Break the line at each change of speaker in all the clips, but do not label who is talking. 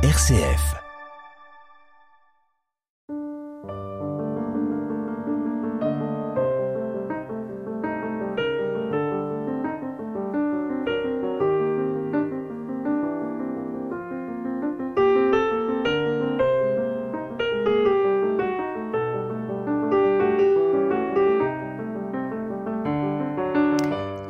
RCF.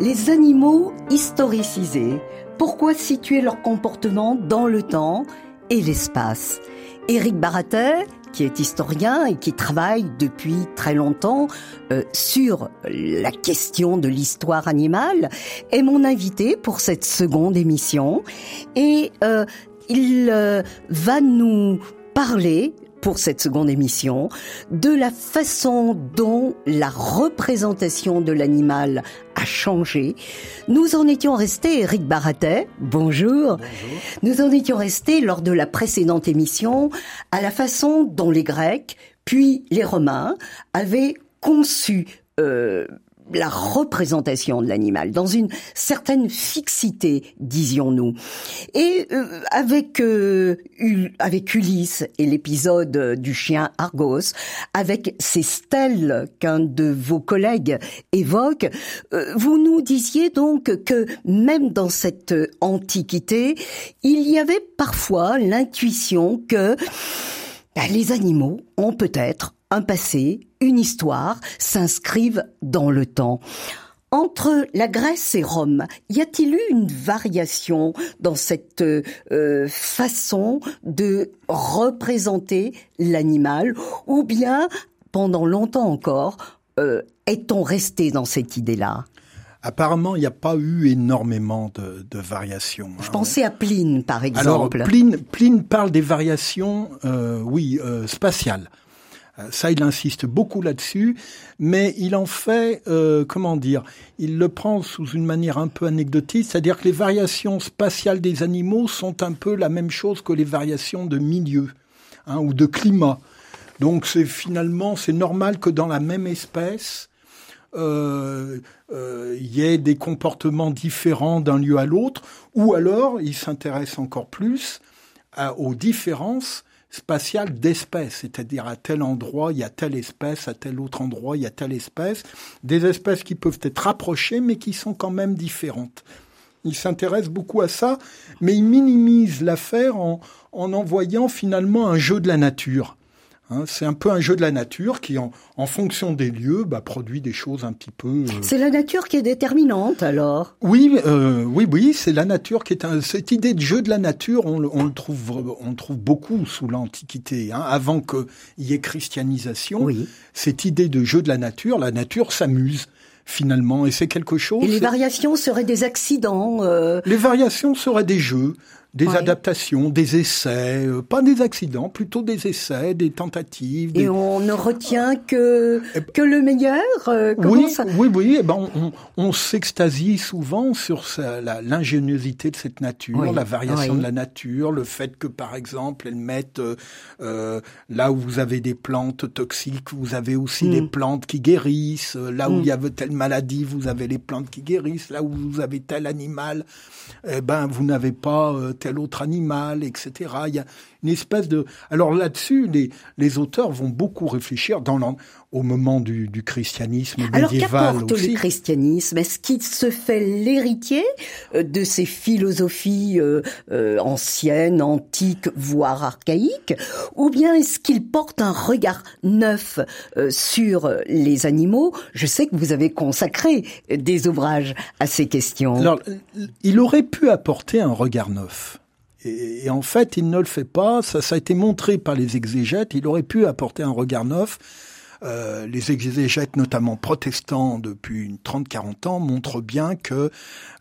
Les animaux historicisés, pourquoi situer leur comportement dans le temps et l'espace. Éric Baratet, qui est historien et qui travaille depuis très longtemps euh, sur la question de l'histoire animale, est mon invité pour cette seconde émission. Et euh, il euh, va nous parler pour cette seconde émission de la façon dont la représentation de l'animal a changé. Nous en étions restés, Eric Baratet, bonjour. bonjour. Nous en étions restés lors de la précédente émission à la façon dont les Grecs, puis les Romains, avaient conçu euh, la représentation de l'animal, dans une certaine fixité, disions-nous. Et euh, avec euh, avec Ulysse et l'épisode du chien Argos, avec ces stèles qu'un de vos collègues évoque, euh, vous nous disiez donc que même dans cette antiquité, il y avait parfois l'intuition que ben, les animaux ont peut-être un passé, une histoire s'inscrivent dans le temps. Entre la Grèce et Rome, y a-t-il eu une variation dans cette euh, façon de représenter l'animal ou bien, pendant longtemps encore, euh, est-on resté dans cette idée-là?
Apparemment, il n'y a pas eu énormément de, de variations.
Je hein. pensais à Pline, par exemple.
Alors, Pline, Pline parle des variations, euh, oui, euh, spatiales. Euh, ça, il insiste beaucoup là-dessus, mais il en fait, euh, comment dire, il le prend sous une manière un peu anecdotique, c'est-à-dire que les variations spatiales des animaux sont un peu la même chose que les variations de milieu hein, ou de climat. Donc c'est finalement, c'est normal que dans la même espèce, euh, euh, il y ait des comportements différents d'un lieu à l'autre, ou alors il s'intéresse encore plus aux différences spatiale d'espèces, c'est-à-dire à tel endroit il y a telle espèce, à tel autre endroit il y a telle espèce, des espèces qui peuvent être rapprochées mais qui sont quand même différentes. Il s'intéresse beaucoup à ça, mais il minimise l'affaire en, en envoyant finalement un jeu de la nature. Hein, c'est un peu un jeu de la nature qui, en, en fonction des lieux, bah, produit des choses un petit peu.
Euh... C'est la nature qui est déterminante, alors?
Oui, euh, oui, oui, c'est la nature qui est un, cette idée de jeu de la nature. On, on le trouve, on le trouve beaucoup sous l'Antiquité, hein, avant qu'il y ait christianisation.
Oui.
Cette idée de jeu de la nature, la nature s'amuse finalement, et c'est quelque chose.
Et les variations seraient des accidents. Euh...
Les variations seraient des jeux des adaptations, des essais, euh, pas des accidents, plutôt des essais, des tentatives. Des...
Et on ne retient que que le meilleur. euh,
Oui,
ça
oui, oui. Eh ben, on, on, on s'extasie souvent sur l'ingéniosité de cette nature,
Oui,
la variation
oui.
de la nature, le fait que, par exemple, elles mettent euh, euh, là où vous avez des plantes toxiques, vous avez aussi
Mm.
des plantes qui guérissent. Euh, Là où
Mm.
il y avait telle maladie, vous avez les plantes qui guérissent. Là où vous avez tel animal, eh ben vous n'avez pas euh, tel autre animal, etc. une espèce de. Alors là-dessus, les, les auteurs vont beaucoup réfléchir dans au moment du, du christianisme
Alors qu'apporte le christianisme? Est-ce qu'il se fait l'héritier euh, de ces philosophies euh, euh, anciennes, antiques, voire archaïques? Ou bien est-ce qu'il porte un regard neuf euh, sur les animaux? Je sais que vous avez consacré des ouvrages à ces questions.
Alors, il aurait pu apporter un regard neuf. Et, et en fait, il ne le fait pas. Ça, ça a été montré par les exégètes. Il aurait pu apporter un regard neuf. Euh, les exégètes, notamment protestants, depuis une 30-40 ans, montrent bien que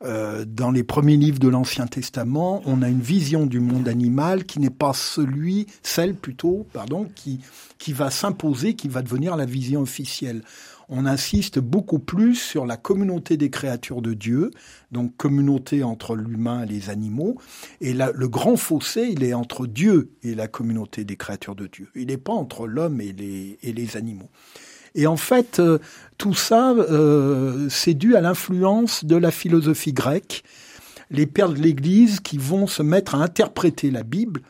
euh, dans les premiers livres de l'Ancien Testament, on a une vision du monde animal qui n'est pas celui, celle plutôt, pardon, qui qui va s'imposer, qui va devenir la vision officielle on insiste beaucoup plus sur la communauté des créatures de Dieu, donc communauté entre l'humain et les animaux. Et là, le grand fossé, il est entre Dieu et la communauté des créatures de Dieu. Il n'est pas entre l'homme et les, et les animaux. Et en fait, euh, tout ça, euh, c'est dû à l'influence de la philosophie grecque. Les pères de l'Église qui vont se mettre à interpréter la Bible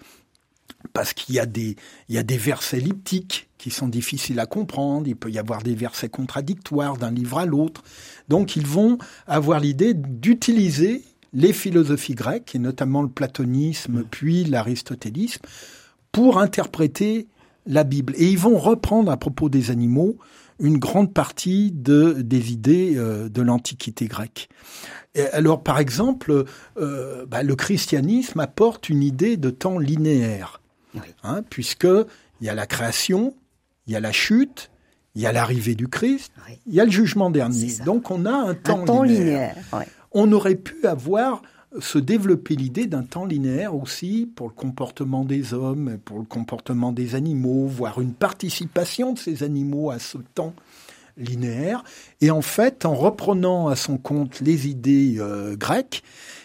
parce qu'il y a des il y a des versets elliptiques qui sont difficiles à comprendre, il peut y avoir des versets contradictoires d'un livre à l'autre. Donc ils vont avoir l'idée d'utiliser les philosophies grecques et notamment le platonisme puis l'aristotélisme pour interpréter la Bible et ils vont reprendre à propos des animaux une grande partie de, des idées euh, de l'Antiquité grecque. Et alors, par exemple, euh, bah, le christianisme apporte une idée de temps linéaire, hein, puisque il y a la création, il y a la chute, il y a l'arrivée du Christ, il y a le jugement dernier. Donc, on a un temps, linéaire. On aurait pu avoir se développer l'idée d'un temps linéaire aussi pour le comportement des hommes, pour le comportement des animaux, voire une participation de ces animaux à ce temps linéaire. Et en fait, en reprenant à son compte les idées euh, grecques,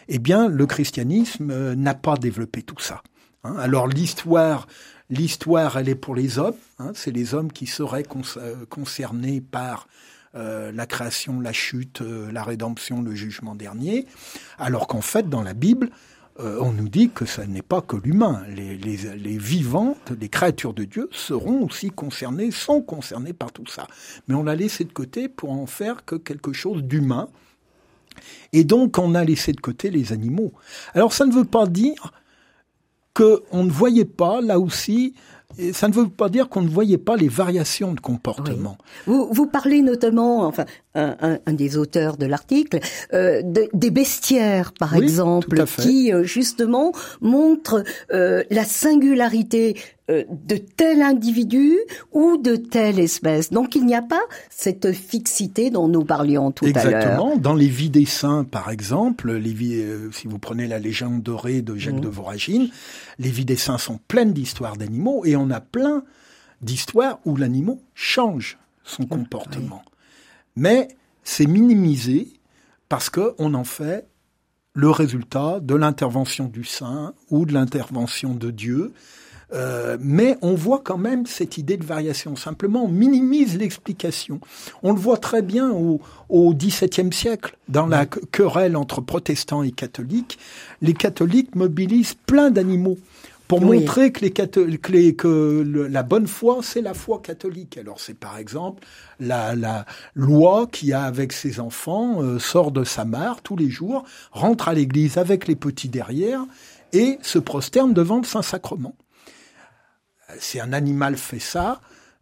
eh bien, le christianisme euh, n'a pas développé tout ça. Hein. Alors l'histoire, l'histoire, elle est pour les hommes. Hein. c'est les hommes qui seraient euh, concernés par euh, la création, la chute, euh, la rédemption, le jugement dernier, alors qu'en fait, dans la Bible, on nous dit que ce n'est pas que l'humain. Les, les, vivantes, les créatures de Dieu seront aussi concernées, sont concernées par tout ça. Mais on l'a laissé de côté pour en faire que quelque chose d'humain. Et donc, on a laissé de côté les animaux. Alors, ça ne veut pas dire qu'on ne voyait pas, là aussi, ça ne veut pas dire qu'on ne voyait pas les variations de comportement.
Vous, vous parlez notamment, enfin, un, un, un des auteurs de l'article, euh, de, des bestiaires, par exemple, qui euh, justement montrent euh, la singularité euh, de tel individu ou de telle espèce. Donc il n'y a pas cette fixité dont nous parlions tout
à
l'heure.
Exactement. Dans les vies des saints, par exemple, les vies, euh, si vous prenez la légende dorée de Jacques mmh. de Voragine, les vies des saints sont pleines d'histoires d'animaux et on a plein d'histoires où l'animal change son comportement. Mais c'est minimisé parce qu'on en fait le résultat de l'intervention du saint ou de l'intervention de Dieu. Euh, mais on voit quand même cette idée de variation. Simplement, on minimise l'explication. On le voit très bien au, au XVIIe siècle, dans la querelle entre protestants et catholiques. Les catholiques mobilisent plein d'animaux pour montrer que, les que, que la bonne foi, c'est la foi catholique. Alors c'est par exemple la, la, loi qui a avec ses enfants euh, sort de sa mare tous les jours, rentre à l'église avec les petits derrière et se prosterne devant le Saint-Sacrement. Si un animal fait ça,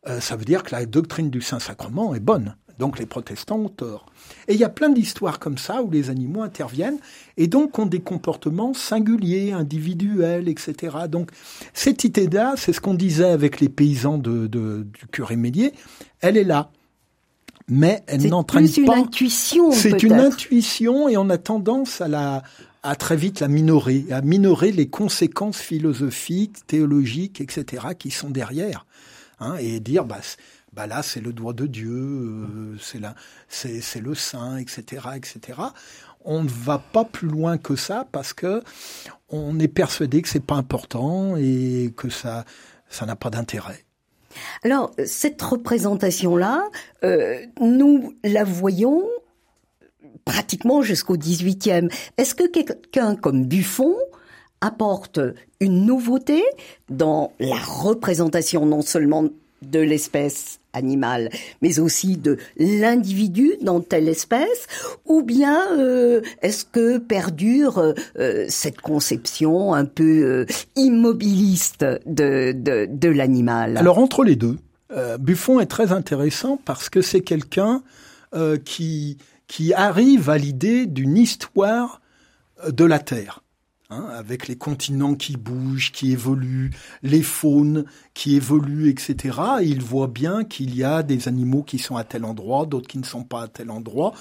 euh, ça veut dire que la doctrine du Saint-Sacrement est bonne. Donc les protestants ont tort. Et il y a plein d'histoires comme ça où les animaux interviennent et donc ont des comportements singuliers, individuels, etc. Donc cette idée-là, c'est ce qu'on disait avec les paysans de, de, du curé Mélier, elle est là. Mais elle n'entraîne pas.
C'est une intuition.
C'est une intuition et on a tendance à la, à très vite la minorer, à minorer les conséquences philosophiques, théologiques, etc. qui sont derrière. Hein, et dire, bah, bah là c'est le doigt de Dieu, euh, c'est là, c'est, le saint, etc., etc. On ne va pas plus loin que ça parce que on est persuadé que c'est pas important et que ça, ça n'a pas d'intérêt.
Alors cette représentation-là, euh, nous la voyons pratiquement jusqu'au 18e. Est-ce que quelqu'un comme Buffon apporte une nouveauté dans la représentation non seulement de l'espèce animale, mais aussi de l'individu dans telle espèce, ou bien euh, est-ce que perdure euh, cette conception un peu euh, immobiliste de, l'animal?
Alors entre les deux, Buffon est très intéressant parce que c'est quelqu'un qui arrive à l'idée d'une histoire de la Terre. Hein, avec les continents qui bougent, qui évoluent, les faunes qui évoluent, etc. il voit bien qu'il y a des animaux qui sont à tel endroit, d'autres qui ne sont pas à tel endroit.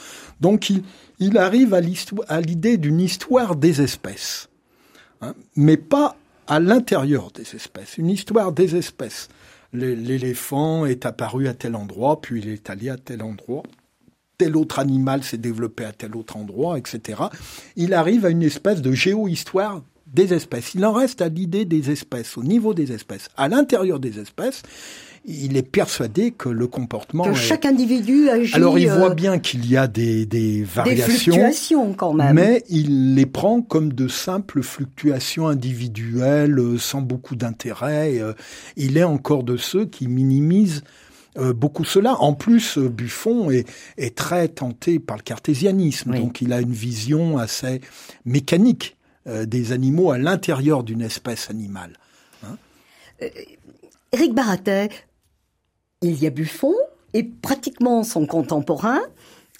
Donc il, arrive à l'idée d'une histoire des espèces, hein, mais pas à l'intérieur des espèces, une histoire des espèces. L'éléphant est apparu à tel endroit, puis il est allé à tel endroit tel autre animal s'est développé à tel autre endroit, etc. Il arrive à une espèce de géohistoire des espèces. Il en reste à l'idée des espèces, au niveau des espèces. À l'intérieur des espèces, il est persuadé que le comportement
que chaque individu agit.
Alors il voit euh, bien qu'il y a des, des variations, des
fluctuations quand même,
mais il les prend comme de simples fluctuations individuelles euh, sans beaucoup d'intérêt. Euh, il est encore de ceux qui minimisent beaucoup cela. En plus, Buffon est, est, très tenté par le cartésianisme, donc il a une vision assez mécanique des animaux à l'intérieur d'une espèce animale.
Hein Éric Baratet, il y a Buffon et pratiquement son contemporain.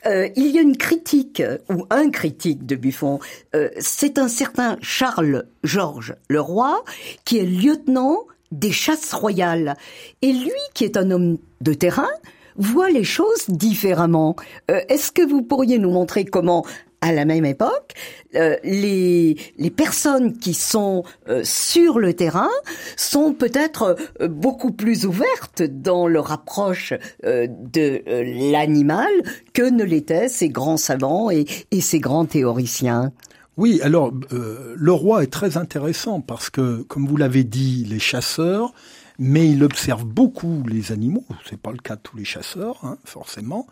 Euh, il y a une critique ou un critique de Buffon. Euh, c'est un certain Charles Georges Leroy qui est lieutenant des chasses royales. Et lui, qui est un homme de terrain, voit les choses différemment. Euh, est-ce que vous pourriez nous montrer comment à la même époque, euh, les, les personnes qui sont euh, sur le terrain sont peut-être euh, beaucoup plus ouvertes dans leur approche de l'animal que ne l'étaient ces grands savants et, et ces grands théoriciens?
Oui, alors le roi est très intéressant parce que, comme vous l'avez dit, les chasseurs, mais il observe beaucoup les animaux. C'est pas le cas de tous les chasseurs, hein, forcément.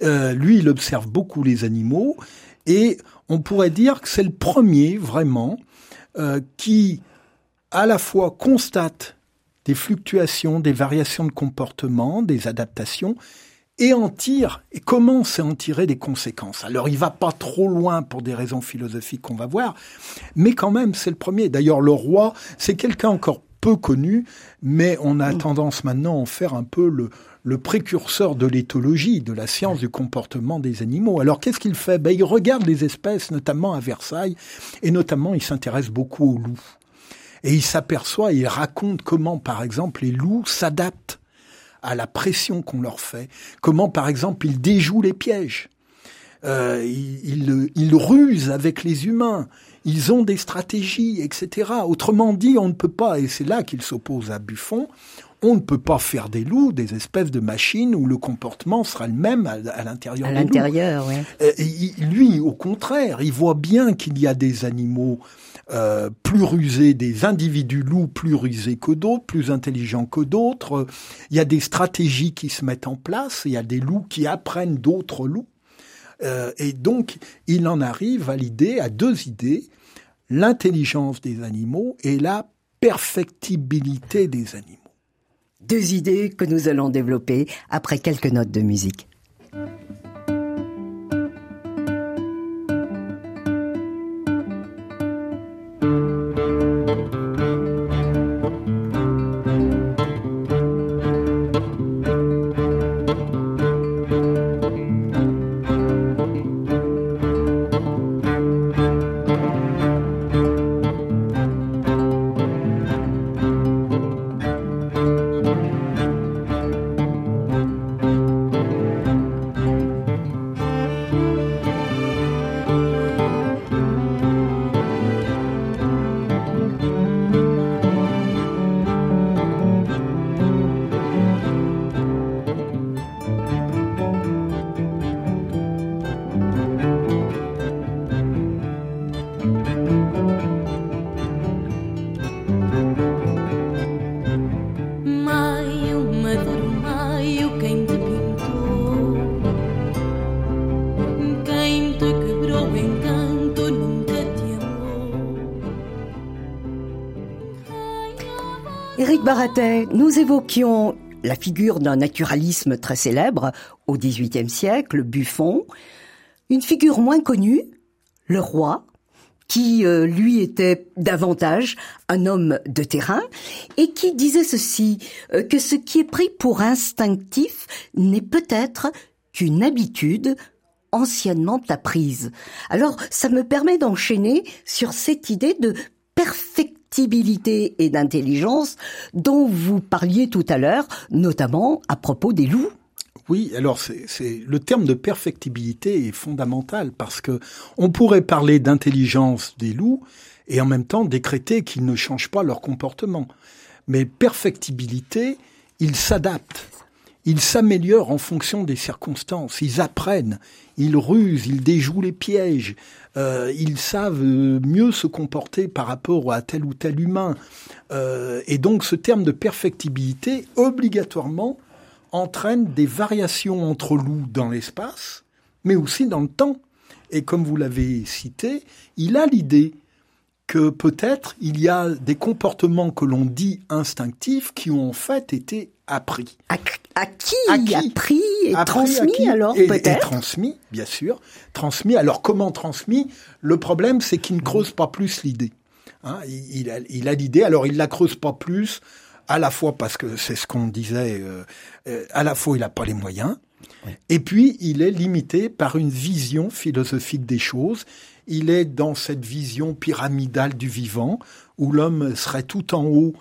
lui, il observe beaucoup les animaux et on pourrait dire que c'est le premier vraiment euh, qui à la fois constate des fluctuations, des variations de comportement, des adaptations, et en tire, et commence à en tirer des conséquences? Alors il va pas trop loin pour des raisons philosophiques qu'on va voir, mais quand même c'est le premier. D'ailleurs le roi, c'est quelqu'un encore peu connu, mais on a tendance maintenant à en faire un peu le, le précurseur de l'éthologie, de la science du comportement des animaux. Alors qu'est-ce qu'il fait? Ben, Il regarde les espèces, notamment à Versailles, et notamment il s'intéresse beaucoup aux loups. Et il s'aperçoit, il raconte comment, par exemple, les loups s'adaptent à la pression qu'on leur fait, comment, par exemple, ils déjouent les pièges. Euh, ils, ils, rusent avec les humains, ils ont des stratégies, etc. Autrement dit, on ne peut pas, et c'est là qu'il s'oppose à Buffon, on ne peut pas faire des loups des espèces de machines où le comportement sera le même à, l'intérieur.
À l'intérieur, oui.
Euh, lui, au contraire, il voit bien qu'il y a des animaux euh, plus rusés, des individus loups plus rusés que d'autres, plus intelligents que d'autres. Il y a des stratégies qui se mettent en place. Il y a des loups qui apprennent d'autres loups. Euh, et donc, il en arrive à l'idée, à deux idées l'intelligence des animaux et la perfectibilité des animaux.
Deux idées que nous allons développer après quelques notes de musique. Baratet, nous évoquions la figure d'un naturalisme très célèbre au XVIIIe siècle, Buffon, une figure moins connue, le roi, qui euh, lui était davantage un homme de terrain et qui disait ceci euh, que ce qui est pris pour instinctif n'est peut-être qu'une habitude anciennement apprise. Alors ça me permet d'enchaîner sur cette idée de et d'intelligence dont vous parliez tout à l'heure, notamment à propos des loups.
Oui, alors c'est le terme de perfectibilité est fondamental parce que on pourrait parler d'intelligence des loups et en même temps décréter qu'ils ne changent pas leur comportement. Mais perfectibilité, ils s'adaptent. Ils s'améliorent en fonction des circonstances, ils apprennent, ils rusent, ils déjouent les pièges, euh, ils savent mieux se comporter par rapport à tel ou tel humain. Euh, et donc ce terme de perfectibilité, obligatoirement, entraîne des variations entre loups dans l'espace, mais aussi dans le temps. Et comme vous l'avez cité, il a l'idée que peut-être il y a des comportements que l'on dit instinctifs qui ont en fait été appris.
À, qui, appris et transmis alors peut-être
et transmis, bien sûr. Transmis. Alors comment transmis? Le problème, c'est qu'il ne creuse pas plus l'idée. Hein, il, il, a l'idée, alors il la creuse pas plus, à la fois parce que c'est ce qu'on disait, euh, euh, à la fois il n'a pas les moyens, et puis il est limité par une vision philosophique des choses il est dans cette vision pyramidale du vivant, où l'homme serait tout en haut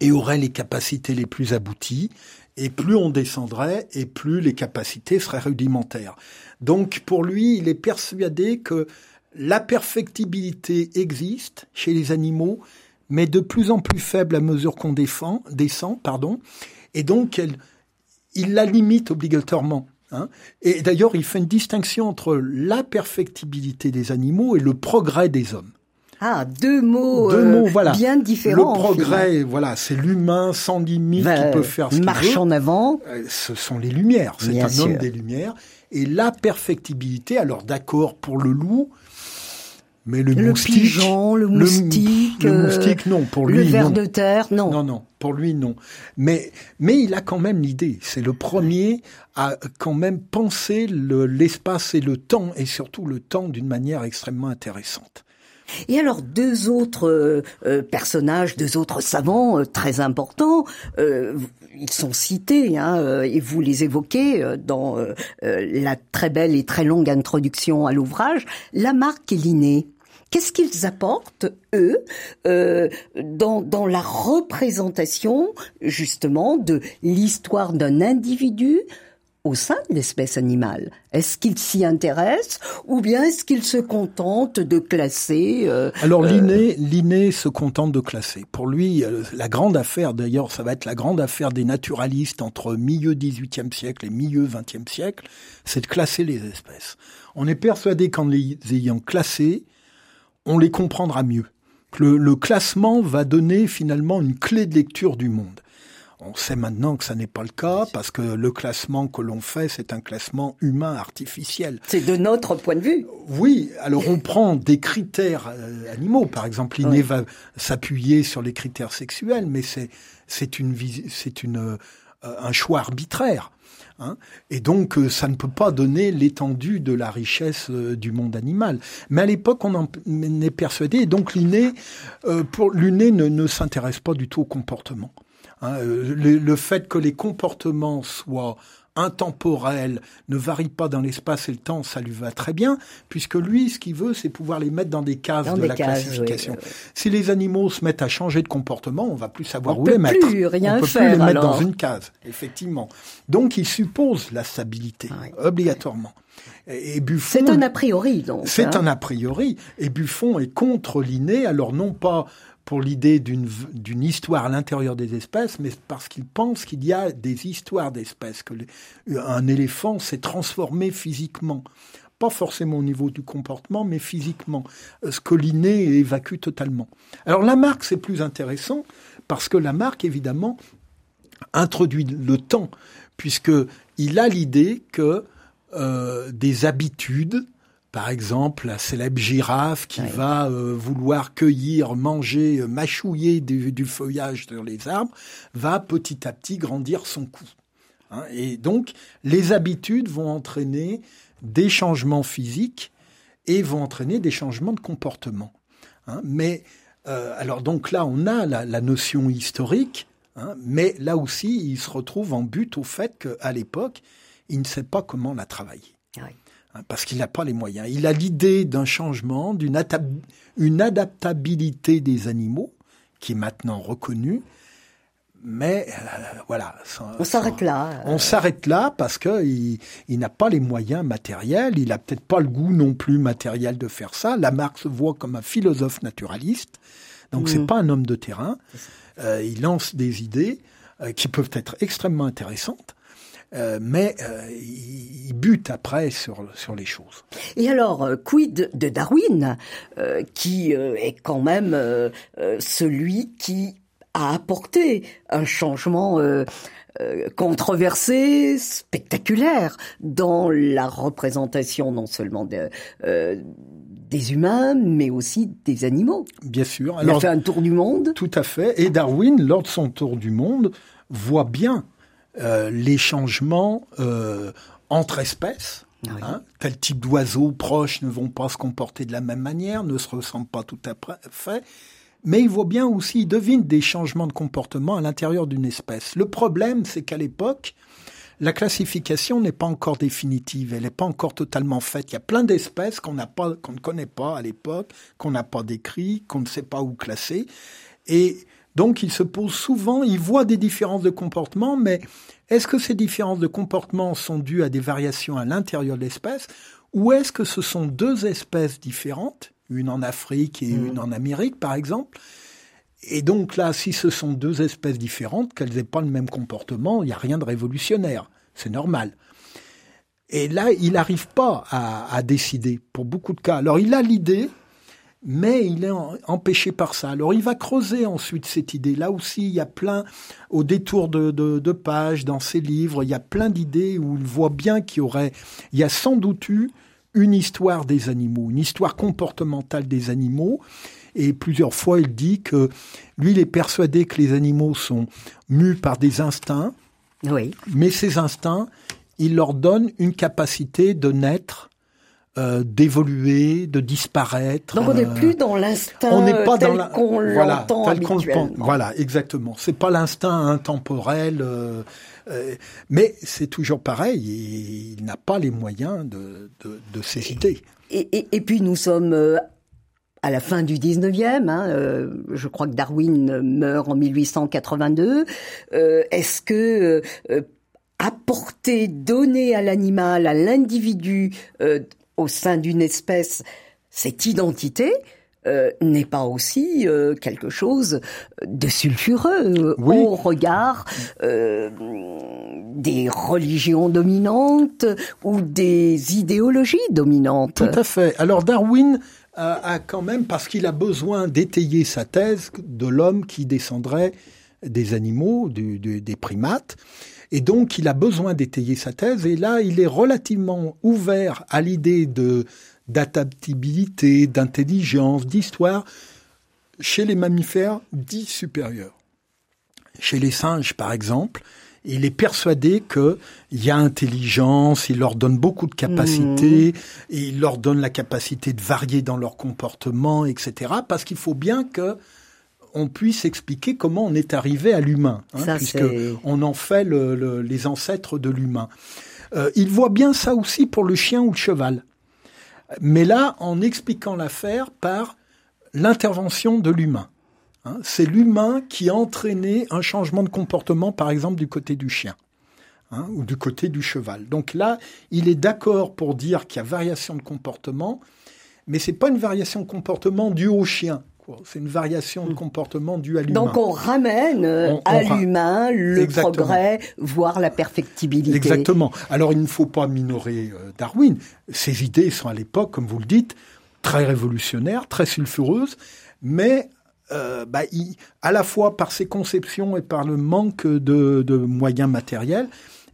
et aurait les capacités les plus abouties, et plus on descendrait, et plus les capacités seraient rudimentaires. Donc pour lui, il est persuadé que la perfectibilité existe chez les animaux, mais de plus en plus faible à mesure qu'on descend, pardon, et donc il la limite obligatoirement. Hein. et d'ailleurs, il fait une distinction entre la perfectibilité des animaux et le progrès des hommes.
Ah, deux mots, deux mots voilà. bien différents.
Le progrès, voilà, c'est l'humain sans limite qui peut faire ce qu'il
Marche en avant.
Euh, ce sont les lumières, c'est un homme des lumières. Et la perfectibilité, alors d'accord pour le loup, mais le, le moustique,
pigeon, le moustique,
le, euh, moustique, non, pour lui,
le ver de terre, non.
Non, non, pour lui, non. Mais, mais il a quand même l'idée. C'est le premier à quand même penser l'espace et le temps, et surtout le temps d'une manière extrêmement intéressante.
Et alors deux autres euh, euh, personnages, deux autres savants très importants, ils sont cités hein, et vous les évoquez dans la très belle et très longue introduction à l'ouvrage, Lamarck et Linné. Qu'est-ce qu'ils apportent, eux, euh, dans, dans la représentation, justement, de l'histoire d'un individu au sein de l'espèce animale Est-ce qu'ils s'y intéressent ou bien est-ce qu'ils se contentent de classer euh,
Alors euh, Linné, se contente de classer. Pour lui, euh, la grande affaire, d'ailleurs, ça va être la grande affaire des naturalistes entre milieu 18e siècle et milieu 20e siècle, c'est de classer les espèces. On est persuadé qu'en les ayant classées, on les comprendra mieux. Le, le, classement va donner finalement une clé de lecture du monde. On sait maintenant que ça n'est pas le cas parce que le classement que l'on fait, c'est un classement humain artificiel.
C'est de notre point de vue.
Oui, alors on prend des critères euh, animaux, par exemple, Linné va s'appuyer sur les critères sexuels, mais c'est c'est une c'est une euh, un choix arbitraire. Hein. et donc, euh, ça ne peut pas donner l'étendue de la richesse euh, du monde animal. Mais à l'époque, on en est persuadé. Et donc, Linné, euh, pour Linné ne, ne s'intéresse pas du tout au comportement. Hein. le, le, fait que les comportements soient intemporel, ne varie pas dans l'espace et le temps, ça lui va très bien, puisque lui, ce qu'il veut, c'est pouvoir les mettre dans des cases de la classification. Si les animaux se mettent à changer de comportement, on va plus savoir où les mettre.
Plus rien
on peut
faire,
plus les mettre dans une case, effectivement. Donc, il suppose la stabilité, ah obligatoirement.
Et Buffon, c'est un a priori, donc.
C'est hein. un a priori. Et Buffon est contre l'inné, alors non pas pour l'idée d'une histoire à l'intérieur des espèces, mais parce qu'il pense qu'il y a des histoires d'espèces, que un éléphant s'est transformé physiquement. Pas forcément au niveau du comportement, mais physiquement. Ce que l'inné évacue totalement. Alors Lamarck, c'est plus intéressant, parce que Lamarck, évidemment, introduit le temps, puisqu'il a l'idée que euh, des habitudes, par exemple, la célèbre girafe qui va euh, vouloir cueillir, manger, euh, mâchouiller du, feuillage sur les arbres, va petit à petit grandir son cou. Hein. et donc, les habitudes vont entraîner des changements physiques et vont entraîner des changements de comportement. Hein. mais euh, alors donc là, on a la, notion historique, hein, mais là aussi, il se retrouve en but au fait qu'à l'époque, il ne sait pas comment la travailler. Hein, parce qu'il n'a pas les moyens. Il a l'idée d'un changement, d'une une adaptabilité des animaux, qui est maintenant reconnue, mais euh, voilà.
on s'arrête là.
Euh. On s'arrête là parce que il, n'a pas les moyens matériels, il a peut-être pas le goût non plus matériel de faire ça. Lamarck se voit comme un philosophe naturaliste, donc c'est mmh. pas un homme de terrain. Euh, il lance des idées. qui peuvent être extrêmement intéressantes. Mais il bute après sur, sur les choses.
Et alors, quid de Darwin, qui est quand même celui qui a apporté un changement euh, controversé, spectaculaire dans la représentation non seulement de, euh, des humains, mais aussi des animaux?
Bien sûr.
Il a fait un tour du monde.
Tout à fait. Et Darwin, lors de son tour du monde, voit bien euh, les changements euh, entre espèces. Hein, tel type d'oiseaux proches ne vont pas se comporter de la même manière, ne se ressemblent pas tout à fait mais il voit bien aussi, il devine des changements de comportement à l'intérieur d'une espèce. Le problème, c'est qu'à l'époque, la classification n'est pas encore définitive, elle n'est pas encore totalement faite. Il y a plein d'espèces qu'on n'a pas, qu'on ne connaît pas à l'époque, qu'on n'a pas décrit, qu'on ne sait pas où classer. Et donc, il se pose souvent, il voit des différences de comportement, mais est-ce que ces différences de comportement sont dues à des variations à l'intérieur de l'espèce, ou est-ce que ce sont deux espèces différentes une en Afrique et une mm. en Amérique, par exemple? Et donc là, si ce sont deux espèces différentes, qu'elles n'aient pas le même comportement, il n'y a rien de révolutionnaire. C'est normal. Et là, il n'arrive pas à, décider pour beaucoup de cas. Alors il a l'idée, mais il est empêché par ça. Alors il va creuser ensuite cette idée. Là aussi, il y a plein, au détour de, de pages dans ses livres, il y a plein d'idées où il voit bien qu'il y aurait, il y a sans doute eu une histoire des animaux, une histoire comportementale des animaux. Et plusieurs fois, il dit que lui, il est persuadé que les animaux sont mus par des instincts.
Oui.
Mais ces instincts, il leur donne une capacité de naître, euh, d'évoluer, de disparaître.
Donc on n'est plus dans l'instinct on n'est pas tel qu'on l'entend habituellement.
Voilà, exactement. C'est pas l'instinct intemporel. Euh, euh, mais c'est toujours pareil, il n'a pas les moyens de, de, de s'hésiter.
Et, et, puis nous sommes euh, à la fin du 19e. Hein, euh, je crois que Darwin meurt en 1882. Est-ce que apporter, donner à l'animal, à l'individu, au sein d'une espèce, cette identité, euh, n'est pas aussi euh, quelque chose de sulfureux au regard euh, des religions dominantes ou des idéologies dominantes.
Tout à fait. Alors Darwin a, quand même, parce qu'il a besoin d'étayer sa thèse de l'homme qui descendrait des animaux, des primates, et donc il a besoin d'étayer sa thèse, et là il est relativement ouvert à l'idée de d'adaptabilité, d'intelligence, d'histoire chez les mammifères dits supérieurs. Chez les singes, par exemple, il est persuadé qu'il y a intelligence, il leur donne beaucoup de capacités, mmh. il leur donne la capacité de varier dans leur comportement, etc. Parce qu'il faut bien que on puisse expliquer comment on est arrivé à l'humain, hein, puisque on en fait les ancêtres de l'humain. Euh, il voit bien ça aussi pour le chien ou le cheval mais là en expliquant l'affaire par l'intervention de l'humain. Hein. c'est l'humain qui a entraîné un changement de comportement, par exemple, du côté du chien. Hein, ou du côté du cheval. Donc là, il est d'accord pour dire qu'il y a variation de comportement, mais c'est pas une variation de comportement due au chien. C'est une variation de hmm. comportement due à l'humain.
Donc on ramène à l'humain le progrès, voire la perfectibilité.
Exactement. Alors il ne faut pas minorer euh, Darwin. Ses idées sont à l'époque, comme vous le dites, très révolutionnaires, très sulfureuses, mais euh, bah, à la fois par ses conceptions et par le manque de, de moyens matériels,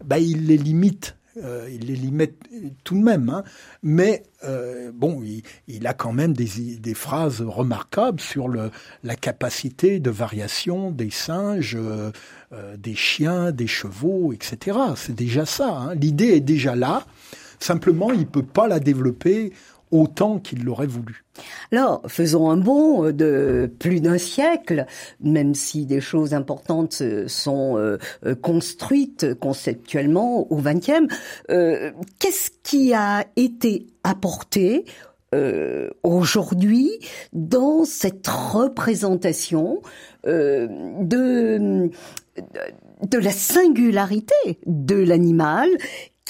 bah, il les limite euh, il les limite tout de même, hein. mais euh, bon, il, a quand même des, phrases remarquables sur la capacité de variation des singes, euh, des chiens, des chevaux, etc. C'est déjà ça. Hein. L'idée est déjà là. Simplement, il peut pas la développer autant qu'il l'aurait voulu.
Alors, faisons un bond de plus d'un siècle, même si des choses importantes sont euh, construites conceptuellement au XXe. Euh, Qu'est-ce qui a été apporté euh, aujourd'hui dans cette représentation euh, de la singularité de l'animal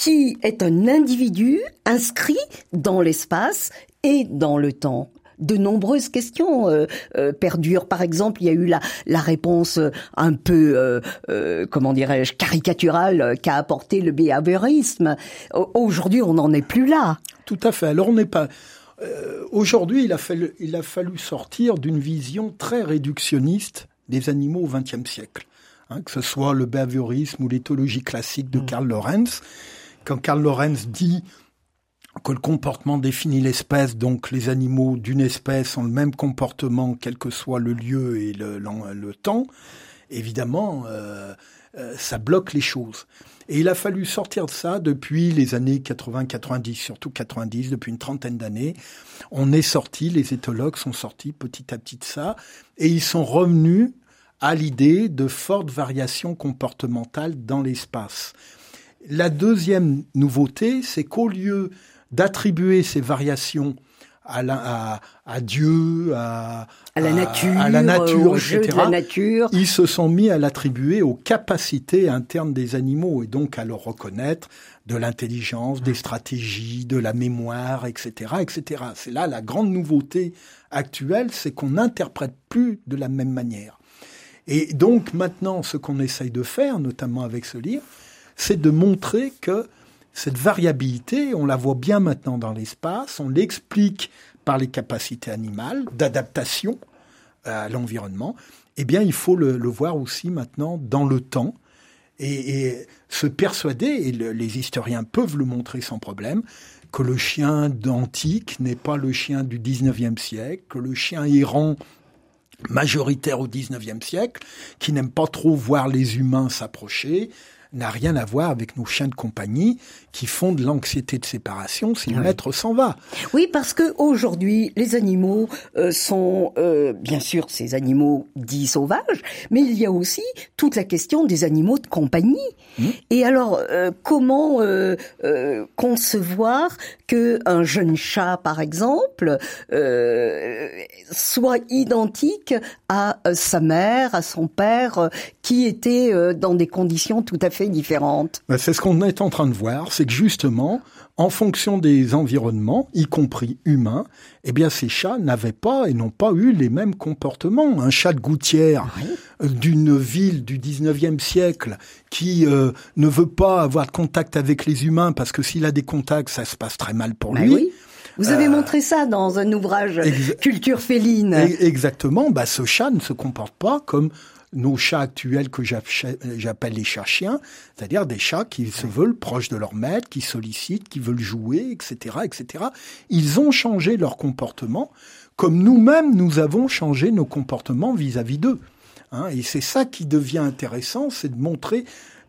qui est un individu inscrit dans l'espace et dans le temps. de nombreuses questions euh, euh, perdurent. Par exemple, il y a eu la, la réponse un peu, comment dirais-je, caricaturale qu'a apporté le behaviorisme. Aujourd'hui, on n'en est plus là.
Tout à fait. Alors on n'est pas. Aujourd'hui, il a fallu, il a fallu sortir d'une vision très réductionniste des animaux au XXe siècle. Hein, que ce soit le behaviorisme ou l'éthologie classique de mm. Karl Lorenz. Quand Karl Lorenz dit que le comportement définit l'espèce, donc les animaux d'une espèce ont le même comportement quel que soit le lieu et le, temps, évidemment, euh, euh, ça bloque les choses. Et il a fallu sortir de ça depuis les années 80-90, surtout 90, depuis une trentaine d'années. On est sorti, les éthologues sont sortis petit à petit de ça, et ils sont revenus à l'idée de fortes variations comportementales dans l'espace. La deuxième nouveauté, c'est qu'au lieu d'attribuer ces variations à, la, à, Dieu, à,
à, la nature,
à la nature,
etc. De la nature.
Ils se sont mis à l'attribuer aux capacités internes des animaux et donc à leur reconnaître de l'intelligence, des stratégies, de la mémoire, etc., etc. C'est là la grande nouveauté actuelle, c'est qu'on n'interprète plus de la même manière. Et donc maintenant, ce qu'on essaye de faire, notamment avec ce livre, c'est de montrer que cette variabilité, on la voit bien maintenant dans l'espace, on l'explique par les capacités animales d'adaptation à l'environnement, eh bien il faut le, voir aussi maintenant dans le temps. Et, se persuader, et les historiens peuvent le montrer sans problème, que le chien d'antique n'est pas le chien du 19e siècle, que le chien errant majoritaire au 19e siècle, qui n'aime pas trop voir les humains s'approcher, n'a rien à voir avec nos chiens de compagnie qui font de l'anxiété de séparation si le maître s'en va.
Oui, parce que aujourd'hui, les animaux euh, sont euh, bien sûr ces animaux dits sauvages, mais il y a aussi toute la question des animaux de compagnie. Mmh. Et alors, euh, comment concevoir que un jeune chat, par exemple, soit identique à sa mère, à son père, qui était dans des conditions tout à fait différentes
ben, C'est ce qu'on est en train de voir, c'est que justement, en fonction des environnements, y compris humains, eh bien ces chats n'avaient pas et n'ont pas eu les mêmes comportements. Un chat de gouttière euh, d'une ville du 19e siècle qui euh, ne veut pas avoir de contact avec les humains parce que s'il a des contacts, ça se passe très mal pour ben lui.
Vous avez euh, montré ça dans un ouvrage Culture féline.
Exactement. Bah, ce chat ne se comporte pas comme nos chats actuels que j'appelle les chats-chiens, c'est-à-dire des chats qui se veulent proches de leur maître, qui sollicitent, qui veulent jouer, etc., etc. Ils ont changé leur comportement, comme nous-mêmes nous avons changé nos comportements vis-à-vis d'eux. Hein. et c'est ça qui devient intéressant, c'est de montrer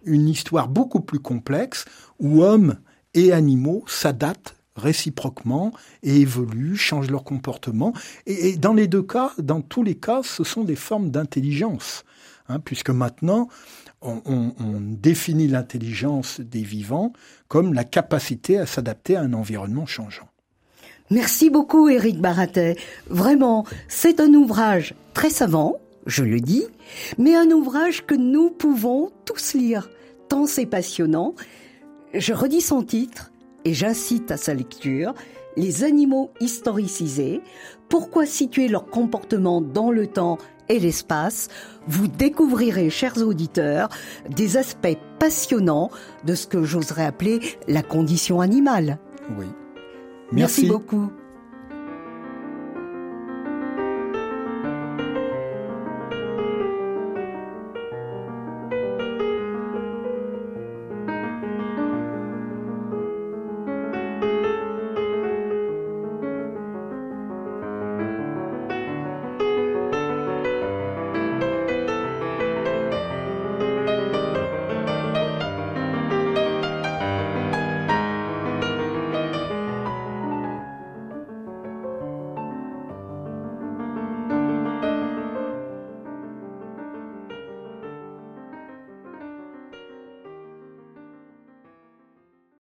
une histoire beaucoup plus complexe où hommes et animaux s'adaptent réciproquement et évoluent, changent leur comportement. Et, dans les deux cas, dans tous les cas, ce sont des formes d'intelligence, hein, puisque maintenant, on, on définit l'intelligence des vivants comme la capacité à s'adapter à un environnement changeant.
Merci beaucoup, Éric Baratet. Vraiment, c'est un ouvrage très savant, je le dis, mais un ouvrage que nous pouvons tous lire, tant c'est passionnant. Je redis son titre, et j'incite à sa lecture, Les animaux historicisés, pourquoi situer leur comportement dans le temps et l'espace, vous découvrirez, chers auditeurs, des aspects passionnants de ce que j'oserais appeler la condition animale.
Oui.
Merci beaucoup.